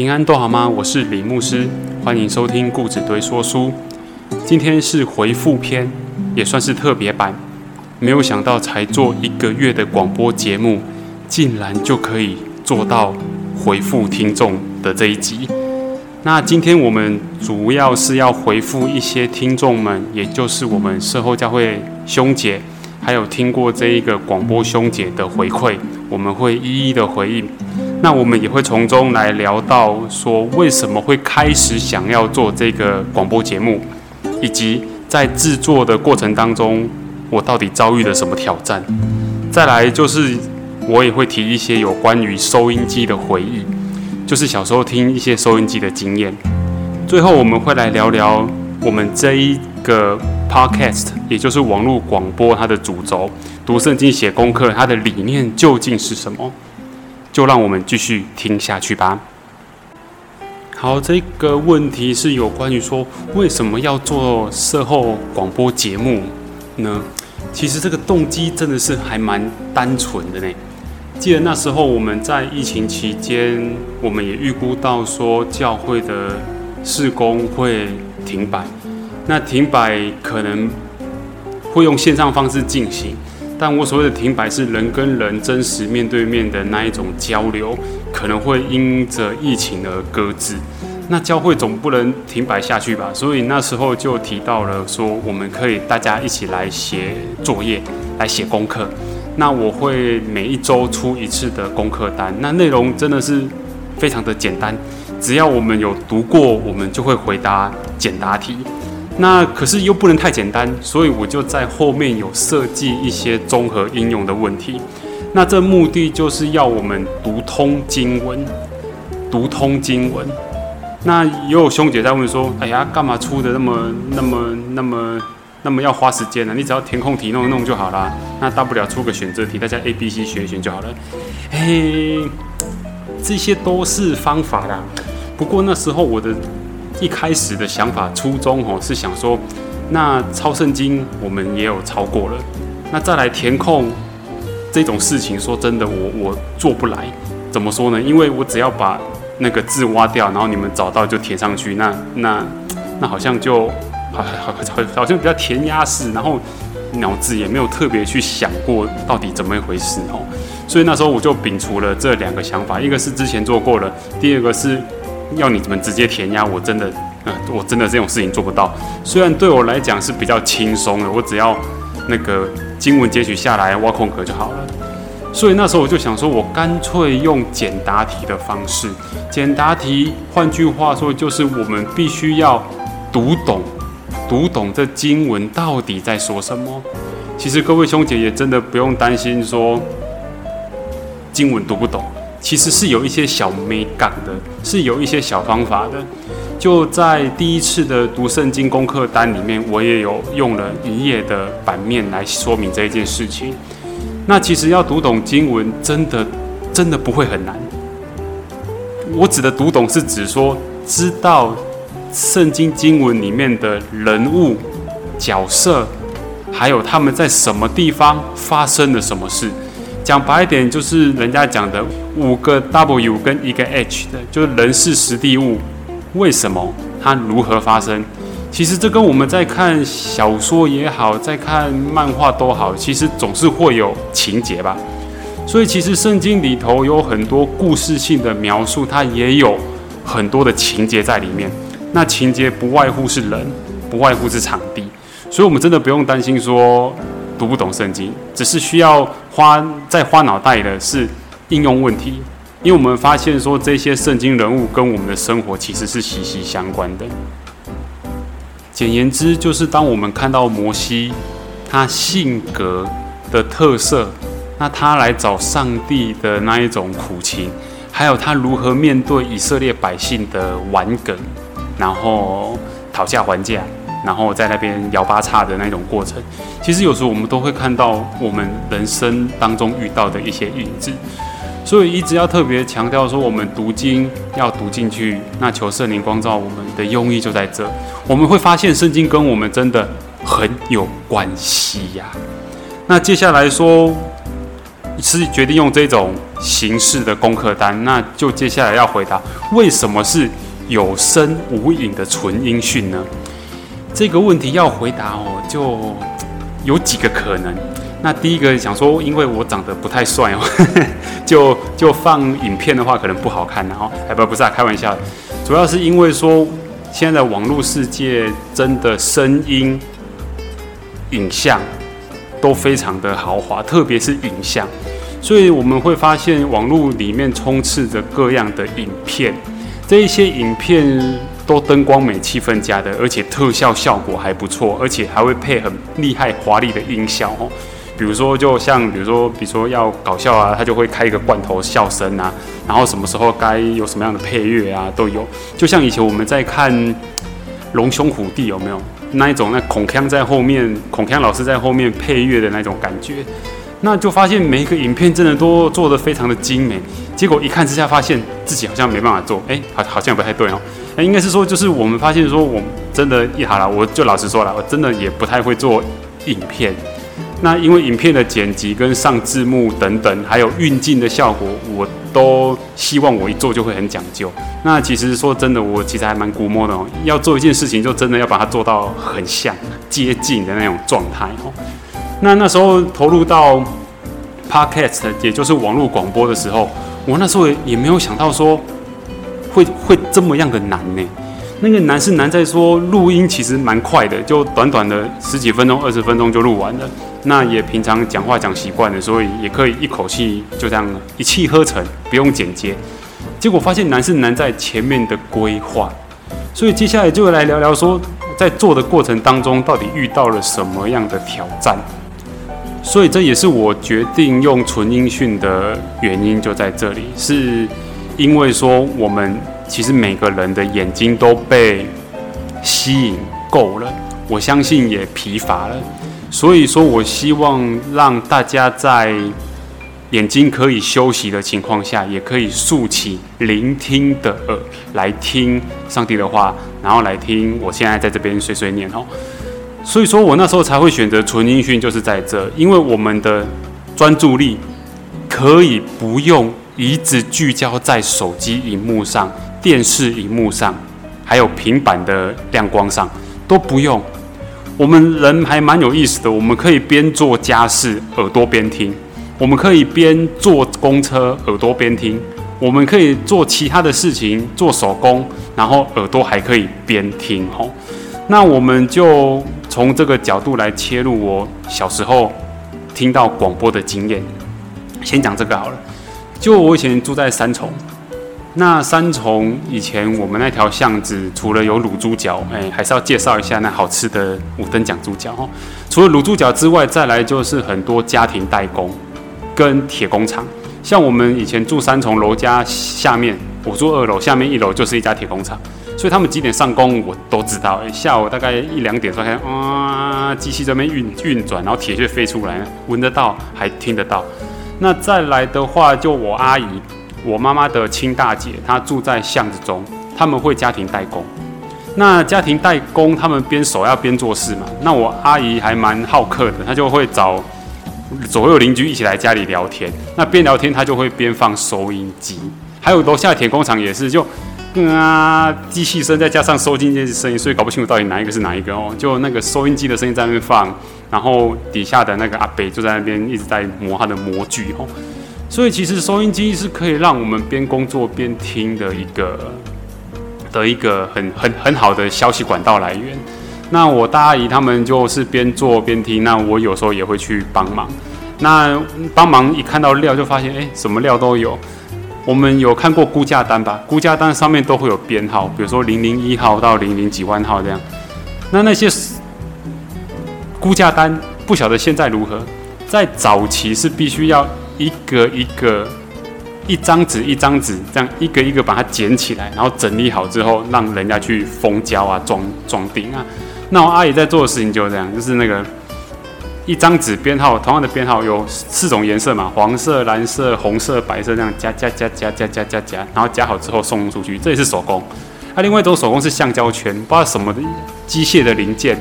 平安都好吗？我是李牧师，欢迎收听故纸堆说书。今天是回复篇，也算是特别版。没有想到，才做一个月的广播节目，竟然就可以做到回复听众的这一集。那今天我们主要是要回复一些听众们，也就是我们社后教会兄姐，还有听过这一个广播兄姐的回馈，我们会一一的回应。那我们也会从中来聊到说，为什么会开始想要做这个广播节目，以及在制作的过程当中，我到底遭遇了什么挑战。再来就是我也会提一些有关于收音机的回忆，就是小时候听一些收音机的经验。最后我们会来聊聊我们这一个 podcast，也就是网络广播它的主轴，读圣经写功课，它的理念究竟是什么？就让我们继续听下去吧。好，这个问题是有关于说为什么要做售后广播节目呢？其实这个动机真的是还蛮单纯的呢。记得那时候我们在疫情期间，我们也预估到说教会的事工会停摆，那停摆可能会用线上方式进行。但我所谓的停摆是人跟人真实面对面的那一种交流，可能会因着疫情而搁置。那教会总不能停摆下去吧？所以那时候就提到了说，我们可以大家一起来写作业，来写功课。那我会每一周出一次的功课单，那内容真的是非常的简单，只要我们有读过，我们就会回答简答题。那可是又不能太简单，所以我就在后面有设计一些综合应用的问题。那这目的就是要我们读通经文，读通经文。那也有兄姐在问说：“哎呀，干嘛出的那么、那么、那么、那么要花时间呢？你只要填空题弄一弄就好了。那大不了出个选择题，大家 A、B、C 选一选就好了。”嘿，这些都是方法啦。不过那时候我的。一开始的想法初衷哦，是想说，那抄圣经我们也有抄过了，那再来填空这种事情，说真的，我我做不来。怎么说呢？因为我只要把那个字挖掉，然后你们找到就填上去，那那 那好像就好好好好像比较填鸭式，然后脑子也没有特别去想过到底怎么一回事哦。所以那时候我就摒除了这两个想法，一个是之前做过了，第二个是。要你们直接填鸭，我真的，呃，我真的这种事情做不到。虽然对我来讲是比较轻松的，我只要那个经文截取下来挖空格就好了。所以那时候我就想说，我干脆用简答题的方式。简答题，换句话说，就是我们必须要读懂，读懂这经文到底在说什么。其实各位兄姐也真的不用担心说经文读不懂。其实是有一些小美感的，是有一些小方法的。就在第一次的读圣经功课单里面，我也有用了一页的版面来说明这一件事情。那其实要读懂经文，真的真的不会很难。我指的读懂是指说，知道圣经经文里面的人物、角色，还有他们在什么地方发生了什么事。讲白一点，就是人家讲的五个 W 跟一个 H 的，就是人事实地物，为什么它如何发生？其实这跟我们在看小说也好，在看漫画都好，其实总是会有情节吧。所以其实圣经里头有很多故事性的描述，它也有很多的情节在里面。那情节不外乎是人，不外乎是场地，所以我们真的不用担心说。读不懂圣经，只是需要花在花脑袋的是应用问题，因为我们发现说这些圣经人物跟我们的生活其实是息息相关的。简言之，就是当我们看到摩西他性格的特色，那他来找上帝的那一种苦情，还有他如何面对以色列百姓的顽梗，然后讨价还价。然后在那边摇八叉的那种过程，其实有时候我们都会看到我们人生当中遇到的一些影子，所以一直要特别强调说，我们读经要读进去，那求圣灵光照我们的用意就在这。我们会发现圣经跟我们真的很有关系呀。那接下来说，是决定用这种形式的功课单，那就接下来要回答为什么是有声无影的纯音讯呢？这个问题要回答哦，就有几个可能。那第一个想说，因为我长得不太帅哦，就就放影片的话可能不好看，然后哎不不是啊，开玩笑，主要是因为说现在网络世界真的声音、影像都非常的豪华，特别是影像，所以我们会发现网络里面充斥着各样的影片，这一些影片都灯光美、气氛佳的，而且特效效果还不错，而且还会配很厉害、华丽的音效哦。比如说，就像比如说，比如说要搞笑啊，他就会开一个罐头笑声啊，然后什么时候该有什么样的配乐啊，都有。就像以前我们在看《龙兄虎弟》，有没有那一种？那孔锵在后面，孔锵老师在后面配乐的那种感觉，那就发现每一个影片真的都做得非常的精美。结果一看之下，发现自己好像没办法做，哎，好好像不太对哦。哎，应该是说，就是我们发现说，我真的，一好了，我就老实说了，我真的也不太会做影片。那因为影片的剪辑跟上字幕等等，还有运镜的效果，我都希望我一做就会很讲究。那其实说真的，我其实还蛮估摸的哦。要做一件事情，就真的要把它做到很像、接近的那种状态哦。那那时候投入到 podcast，也就是网络广播的时候，我那时候也没有想到说会会这么样的难呢。那个难是难在说录音其实蛮快的，就短短的十几分钟、二十分钟就录完了。那也平常讲话讲习惯了，所以也可以一口气就这样一气呵成，不用剪接。结果发现难是难在前面的规划，所以接下来就来聊聊说，在做的过程当中到底遇到了什么样的挑战。所以这也是我决定用纯音讯的原因就在这里，是因为说我们其实每个人的眼睛都被吸引够了，我相信也疲乏了。所以说，我希望让大家在眼睛可以休息的情况下，也可以竖起聆听的耳来听上帝的话，然后来听我现在在这边碎碎念哦。所以说我那时候才会选择纯音讯，就是在这，因为我们的专注力可以不用一直聚焦在手机荧幕上、电视荧幕上，还有平板的亮光上，都不用。我们人还蛮有意思的，我们可以边做家事耳朵边听，我们可以边坐公车耳朵边听，我们可以做其他的事情做手工，然后耳朵还可以边听吼。那我们就从这个角度来切入我小时候听到广播的经验，先讲这个好了。就我以前住在三重。那三重以前我们那条巷子，除了有卤猪脚，哎，还是要介绍一下那好吃的五等奖猪脚哦。除了卤猪脚之外，再来就是很多家庭代工跟铁工厂。像我们以前住三重楼家下面，我住二楼，下面一楼就是一家铁工厂，所以他们几点上工我都知道。下午大概一两点，发现啊，机器这边运运转，然后铁屑飞出来，闻得到，还听得到。那再来的话，就我阿姨。我妈妈的亲大姐，她住在巷子中，他们会家庭代工。那家庭代工，他们边手要边做事嘛。那我阿姨还蛮好客的，她就会找左右邻居一起来家里聊天。那边聊天，她就会边放收音机。还有楼下铁工厂也是，就啊机器声再加上收音机的声音，所以搞不清楚到底哪一个是哪一个哦。就那个收音机的声音在那边放，然后底下的那个阿北就在那边一直在磨他的模具哦。所以其实收音机是可以让我们边工作边听的一个的一个很很很好的消息管道来源。那我大阿姨他们就是边做边听，那我有时候也会去帮忙。那帮忙一看到料就发现，哎，什么料都有。我们有看过估价单吧？估价单上面都会有编号，比如说零零一号到零零几万号这样。那那些估价单不晓得现在如何，在早期是必须要。一个一个，一张纸一张纸，这样一个一个把它捡起来，然后整理好之后，让人家去封胶啊、装装订啊。那我阿姨在做的事情就是这样，就是那个一张纸编号，同样的编号有四种颜色嘛，黄色、蓝色、红色、白色，这样加加加加加加加加，然后加好之后送出去，这也是手工。那另外一种手工是橡胶圈，不知道什么的机械的零件，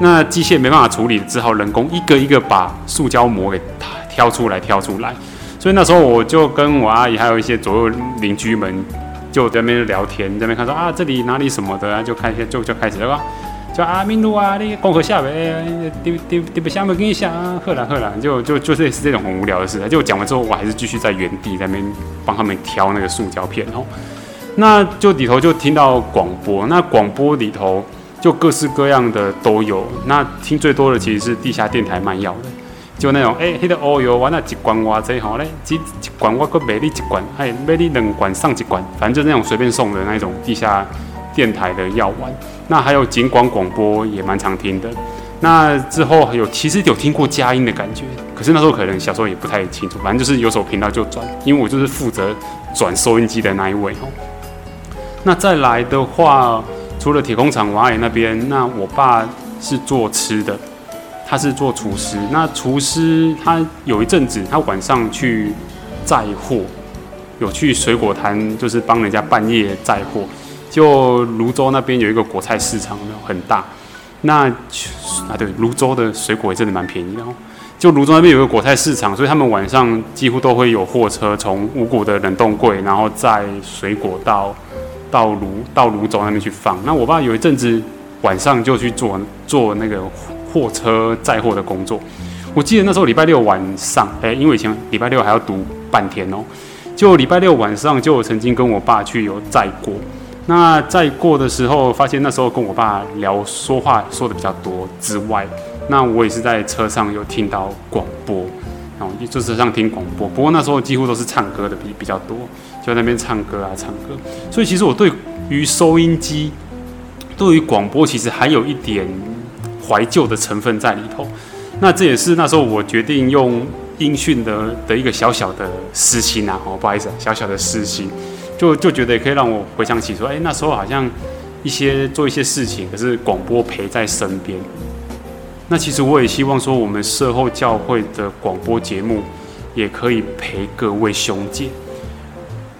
那机械没办法处理，只好人工一个一个把塑胶膜给。挑出来挑出来。所以那时候我就跟我阿姨还有一些左右邻居们就在那边聊天，在那边看说啊这里哪里什么的，就开始就就开始了吧。叫阿明路啊，你共和下呗，丢丢丢不下面跟你讲啊，喝啦喝啦，就就就类似这种很无聊的事。就讲完之后，我还是继续在原地在那边帮他们挑那个塑胶片哦。那就里头就听到广播，那广播里头就各式各样的都有。那听最多的其实是地下电台卖药的，就那种哎，那个哦哟，我那一罐哇这好嘞，几一罐我个美丽一罐，哎，卖你两罐上几罐，反正就那种随便送的那种地下电台的药丸。那还有警广广播也蛮常听的，那之后有其实有听过佳音的感觉，可是那时候可能小时候也不太清楚，反正就是有首频道就转，因为我就是负责转收音机的那一位哦。那再来的话，除了铁工厂王阿姨那边，那我爸是做吃的，他是做厨师。那厨师他有一阵子他晚上去载货，有去水果摊，就是帮人家半夜载货。就泸州那边有一个果菜市场，很大。那啊，对，泸州的水果也真的蛮便宜的哦。就泸州那边有一个果菜市场，所以他们晚上几乎都会有货车从五谷的冷冻柜，然后载水果到到泸到泸州那边去放。那我爸有一阵子晚上就去做做那个货车载货的工作。我记得那时候礼拜六晚上，哎，因为以前礼拜六还要读半天哦，就礼拜六晚上就曾经跟我爸去有载过。那在过的时候，发现那时候跟我爸聊说话说的比较多之外，那我也是在车上有听到广播，然后就车上听广播。不过那时候几乎都是唱歌的比比较多，就在那边唱歌啊唱歌。所以其实我对于收音机，对于广播其实还有一点怀旧的成分在里头。那这也是那时候我决定用音讯的的一个小小的私心啊，哦不好意思，小小的私心。就就觉得也可以让我回想起说，哎，那时候好像一些做一些事情，可是广播陪在身边。那其实我也希望说，我们社后教会的广播节目也可以陪各位兄姐，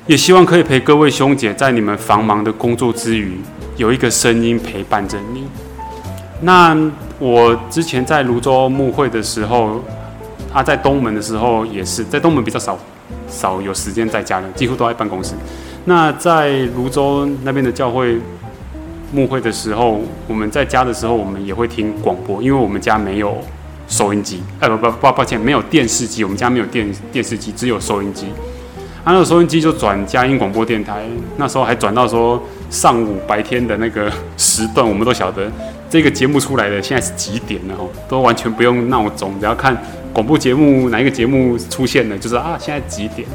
也希望可以陪各位兄姐在你们繁忙的工作之余，有一个声音陪伴着你。那我之前在泸州牧会的时候，啊，在东门的时候也是，在东门比较少少有时间在家了，几乎都在办公室。那在泸州那边的教会牧会的时候，我们在家的时候，我们也会听广播，因为我们家没有收音机，哎不不不抱歉，没有电视机，我们家没有电电视机，只有收音机。啊那个收音机就转佳音广播电台，那时候还转到说上午白天的那个时段，我们都晓得这个节目出来的现在是几点了哦，都完全不用闹钟，只要看广播节目哪一个节目出现了，就是啊现在几点。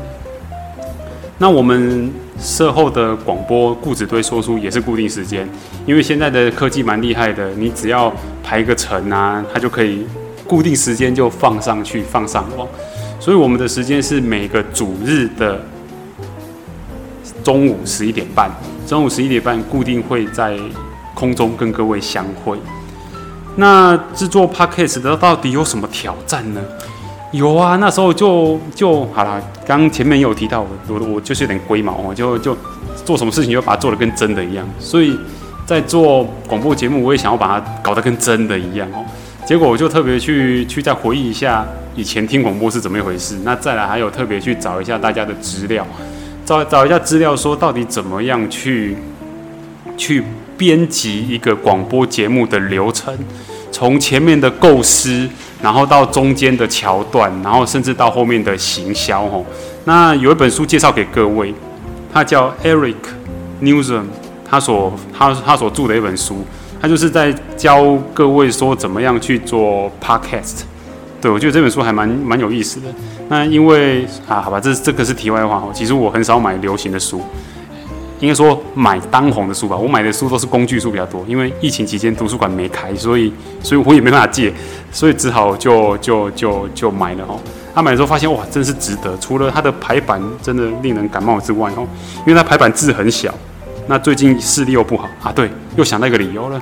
那我们社后的广播固执堆说书也是固定时间，因为现在的科技蛮厉害的，你只要排一个程啊，它就可以固定时间就放上去放上网，所以我们的时间是每个主日的中午十一点半，中午十一点半固定会在空中跟各位相会。那制作 podcast 的到底有什么挑战呢？有啊，那时候就就好了。刚前面有提到，我我就是有点龟毛我，就就做什么事情就把它做的跟真的一样。所以在做广播节目，我也想要把它搞得跟真的一样哦。结果我就特别去去再回忆一下以前听广播是怎么一回事。那再来还有特别去找一下大家的资料，找找一下资料，说到底怎么样去去编辑一个广播节目的流程，从前面的构思。然后到中间的桥段，然后甚至到后面的行销吼。那有一本书介绍给各位，他叫 Eric Newsom，他所他他所著的一本书，他就是在教各位说怎么样去做 podcast。对我觉得这本书还蛮蛮有意思的。那因为啊，好吧，这这个是题外话哦。其实我很少买流行的书。应该说买当红的书吧，我买的书都是工具书比较多，因为疫情期间图书馆没开，所以所以我也没办法借，所以只好就就就就买了哦。他买的时候发现哇，真是值得，除了它的排版真的令人感冒之外哦，因为它排版字很小。那最近视力又不好啊，对，又想到一个理由了，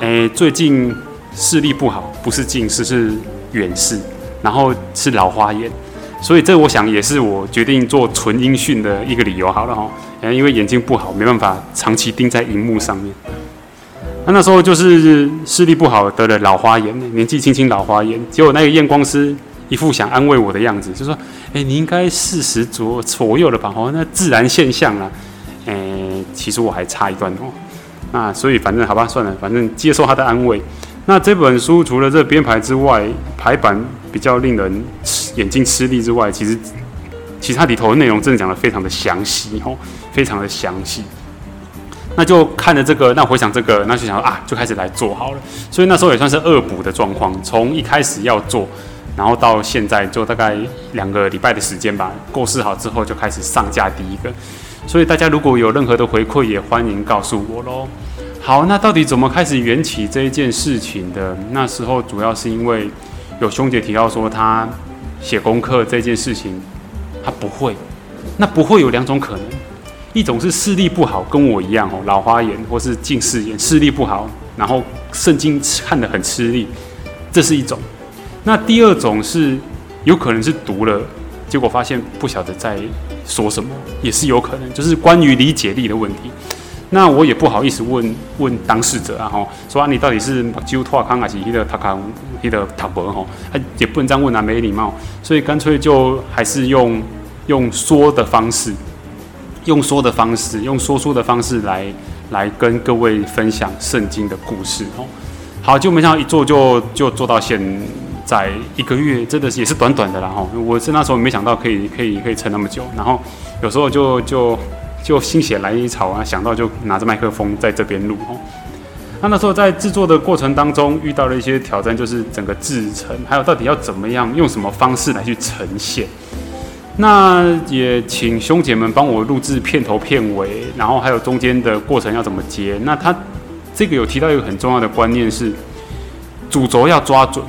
诶，最近视力不好，不是近视是远视，然后是老花眼，所以这我想也是我决定做纯音讯的一个理由。好了哈。因为眼睛不好，没办法长期盯在荧幕上面。那那时候就是视力不好，得了老花眼，年纪轻轻老花眼。结果那个验光师一副想安慰我的样子，就说：“哎，你应该四十左左右了吧？哦，那自然现象啊。”哎，其实我还差一段哦。那所以反正好吧，算了，反正接受他的安慰。那这本书除了这编排之外，排版比较令人眼睛吃力之外，其实其他里头的内容真的讲的非常的详细哦，非常的详细。那就看着这个，那回想这个，那就想啊，就开始来做好了。所以那时候也算是恶补的状况，从一开始要做，然后到现在就大概两个礼拜的时间吧。构思好之后就开始上架第一个。所以大家如果有任何的回馈，也欢迎告诉我喽。好，那到底怎么开始缘起这一件事情的？那时候主要是因为有兄姐提到说，他写功课这件事情他不会。那不会有两种可能，一种是视力不好，跟我一样哦，老花眼或是近视眼，视力不好，然后圣经看得很吃力，这是一种。那第二种是有可能是读了，结果发现不晓得在说什么，也是有可能，就是关于理解力的问题。那我也不好意思问问当事者啊，吼，说啊你到底是揪拓康还是伊的塔康伊的塔伯吼，他也不能这样问啊，没礼貌，所以干脆就还是用用说的方式，用说的方式，用说书的方式来来跟各位分享圣经的故事哦。好，就没想到一做就就做到现在一个月，真的是也是短短的啦吼。我是那时候没想到可以可以可以撑那么久，然后有时候就就。就心血来潮啊，想到就拿着麦克风在这边录哦。那那时候在制作的过程当中遇到了一些挑战，就是整个制成，还有到底要怎么样用什么方式来去呈现。那也请兄姐们帮我录制片头片尾，然后还有中间的过程要怎么接。那他这个有提到一个很重要的观念是，主轴要抓准，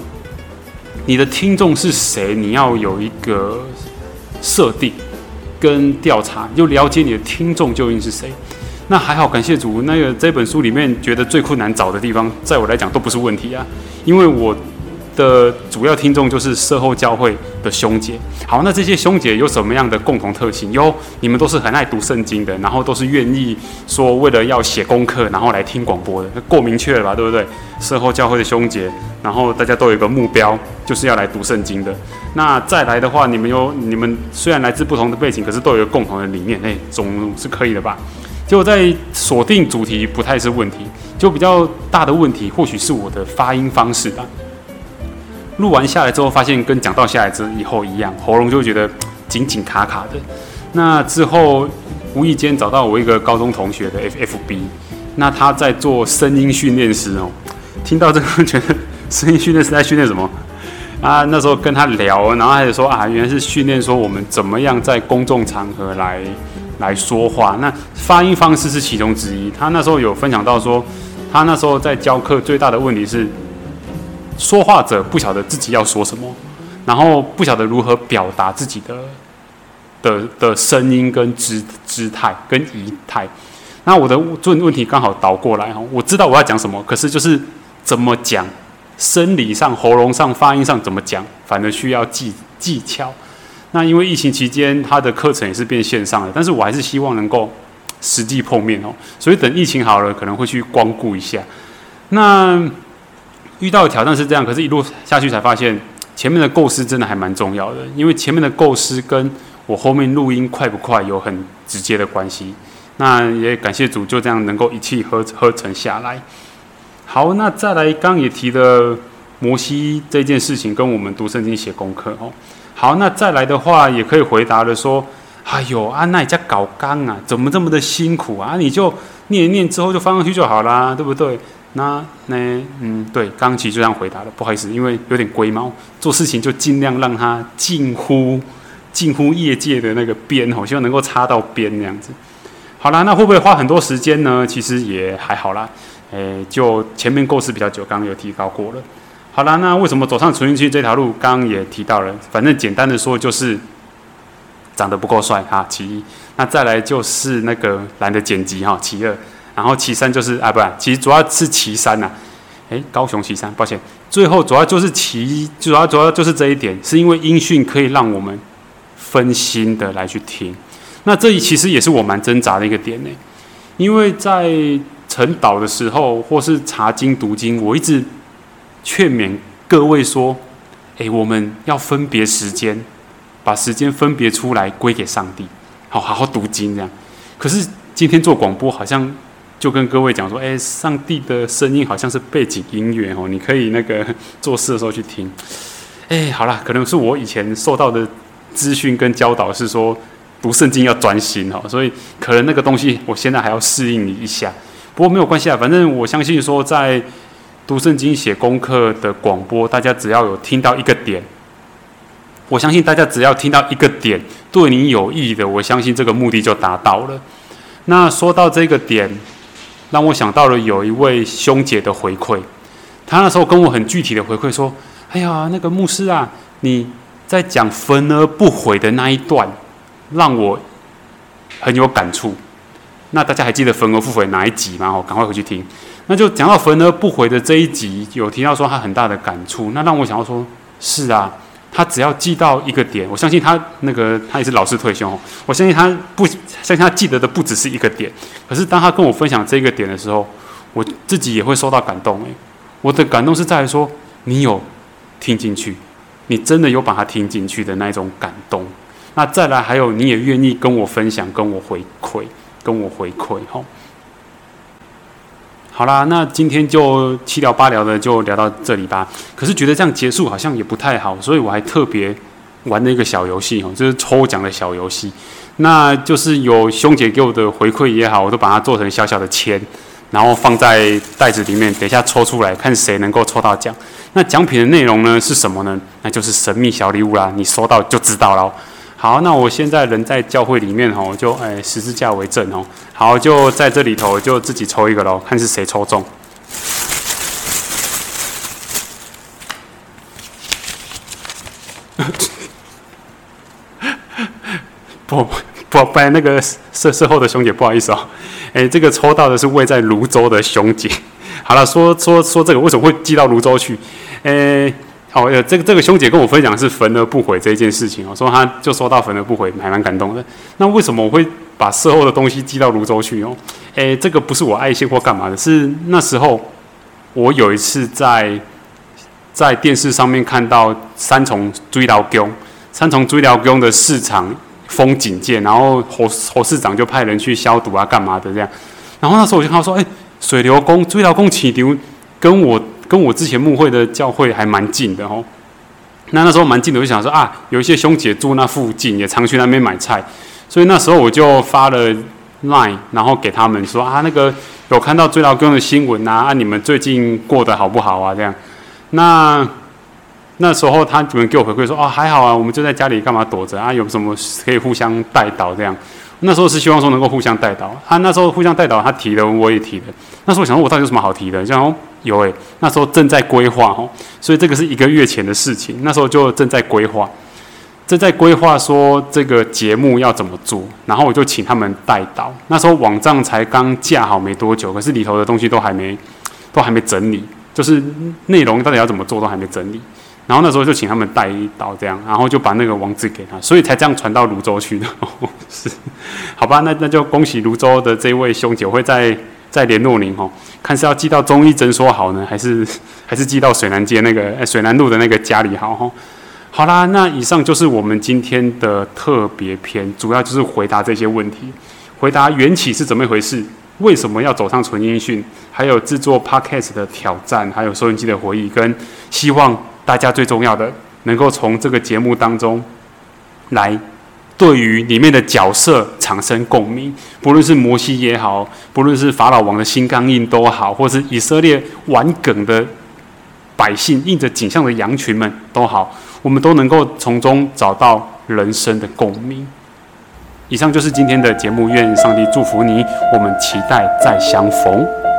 你的听众是谁，你要有一个设定。跟调查，就了解你的听众究竟是谁。那还好，感谢主，那个这本书里面觉得最困难找的地方，在我来讲都不是问题啊，因为我。的主要听众就是社后教会的兄姐。好，那这些兄姐有什么样的共同特性？有，你们都是很爱读圣经的，然后都是愿意说为了要写功课，然后来听广播的，够明确了吧？对不对？社后教会的兄姐，然后大家都有一个目标，就是要来读圣经的。那再来的话，你们有你们虽然来自不同的背景，可是都有一个共同的理念，哎，总是可以的吧？结果在锁定主题不太是问题，就比较大的问题，或许是我的发音方式吧。录完下来之后，发现跟讲到下来之以后一样，喉咙就觉得紧紧卡卡的。那之后无意间找到我一个高中同学的 F F B，那他在做声音训练师哦。听到这个，觉得声音训练师在训练什么？啊，那时候跟他聊，然后他就说啊，原来是训练说我们怎么样在公众场合来来说话。那发音方式是其中之一。他那时候有分享到说，他那时候在教课最大的问题是。说话者不晓得自己要说什么，然后不晓得如何表达自己的的的声音跟姿姿态跟仪态。那我的问问题刚好倒过来哈，我知道我要讲什么，可是就是怎么讲，生理上、喉咙上、发音上怎么讲，反而需要技技巧。那因为疫情期间，他的课程也是变线上的，但是我还是希望能够实际碰面哦。所以等疫情好了，可能会去光顾一下。那。遇到的挑战是这样，可是一路下去才发现，前面的构思真的还蛮重要的，因为前面的构思跟我后面录音快不快有很直接的关系。那也感谢主，就这样能够一气呵呵成下来。好，那再来，刚也提的摩西这件事情，跟我们读圣经写功课哦。好，那再来的话，也可以回答的说，哎呦，啊，那你家搞纲啊，怎么这么的辛苦啊？你就念一念之后就放上去就好啦，对不对？那那嗯，对，刚刚其实就这样回答了，不好意思，因为有点龟毛，做事情就尽量让它近乎近乎业界的那个边哦，希望能够插到边那样子。好啦，那会不会花很多时间呢？其实也还好啦，诶，就前面构思比较久，刚刚有提高过了。好啦，那为什么走上纯运气这条路？刚刚也提到了，反正简单的说就是长得不够帅哈，其一。那再来就是那个懒得剪辑哈，其二。然后岐山就是啊，不，其实主要是岐山呐，哎，高雄岐山，抱歉，最后主要就是岐，主要主要就是这一点，是因为音讯可以让我们分心的来去听，那这里其实也是我蛮挣扎的一个点呢，因为在晨祷的时候或是查经读经，我一直劝勉各位说，诶，我们要分别时间，把时间分别出来归给上帝，好好好读经这样。可是今天做广播，好像就跟各位讲说，诶，上帝的声音好像是背景音乐哦，你可以那个 做事的时候去听。诶，好了，可能是我以前受到的资讯跟教导是说，读圣经要专心哦，所以可能那个东西我现在还要适应一下。不过没有关系啊，反正我相信说在。读圣经、写功课的广播，大家只要有听到一个点，我相信大家只要听到一个点对你有益的，我相信这个目的就达到了。那说到这个点，让我想到了有一位兄姐的回馈，他那时候跟我很具体的回馈说：“哎呀，那个牧师啊，你在讲焚而不悔的那一段，让我很有感触。”那大家还记得焚而不悔哪一集吗？哦，赶快回去听。那就讲到焚而不悔的这一集，有提到说他很大的感触。那让我想到说，是啊，他只要记到一个点，我相信他那个他也是老师退休，我相信他不相信他记得的不只是一个点。可是当他跟我分享这个点的时候，我自己也会受到感动。诶，我的感动是在于说，你有听进去，你真的有把它听进去的那一种感动。那再来还有，你也愿意跟我分享，跟我回馈，跟我回馈，吼。好啦，那今天就七聊八聊的就聊到这里吧。可是觉得这样结束好像也不太好，所以我还特别玩了一个小游戏哦，就是抽奖的小游戏。那就是有兄姐给我的回馈也好，我都把它做成小小的签，然后放在袋子里面，等一下抽出来看谁能够抽到奖。那奖品的内容呢是什么呢？那就是神秘小礼物啦，你收到就知道了。好，那我现在人在教会里面哦，就哎十字架为证哦。好，就在这里头就自己抽一个喽，看是谁抽中。不 不不，那个事事后的兄姐不好意思哦，哎，这个抽到的是位在泸州的兄姐。好了，说说说这个为什么会寄到泸州去？哎。哦，呃，这个这个兄姐跟我分享是焚而不悔这一件事情哦，说他就说到焚而不悔，还蛮感动的。那为什么我会把事后的东西寄到泸州去哦？诶，这个不是我爱心或干嘛的，是那时候我有一次在在电视上面看到三重追辽宫，三重追辽宫的市场封警戒，然后侯侯市长就派人去消毒啊，干嘛的这样。然后那时候我就看到说，哎，水流宫追辽宫起丢跟我。跟我之前牧会的教会还蛮近的哦，那那时候蛮近的，我就想说啊，有一些兄姐住那附近，也常去那边买菜，所以那时候我就发了 line，然后给他们说啊，那个有看到追老公的新闻啊，啊，你们最近过得好不好啊？这样，那那时候他们给我回馈说，哦，还好啊，我们就在家里干嘛躲着啊？有什么可以互相带导这样？那时候是希望说能够互相带导，他那时候互相带导，他提的我也提的，那时候我想说，我到底有什么好提的？像。有诶，那时候正在规划哦，所以这个是一个月前的事情。那时候就正在规划，正在规划说这个节目要怎么做，然后我就请他们带导。那时候网站才刚架好没多久，可是里头的东西都还没都还没整理，就是内容到底要怎么做都还没整理。然后那时候就请他们带一刀这样，然后就把那个网址给他，所以才这样传到泸州去的。是，好吧，那那就恭喜泸州的这位兄姐会再。再联络您哦，看是要寄到中医诊所好呢，还是 还是寄到水南街那个水南路的那个家里好哈？好啦，那以上就是我们今天的特别篇，主要就是回答这些问题，回答缘起是怎么一回事，为什么要走上纯音讯，还有制作 podcast 的挑战，还有收音机的回忆，跟希望大家最重要的能够从这个节目当中来。对于里面的角色产生共鸣，不论是摩西也好，不论是法老王的心刚印都好，或是以色列玩梗的百姓印着景象的羊群们都好，我们都能够从中找到人生的共鸣。以上就是今天的节目，愿上帝祝福你，我们期待再相逢。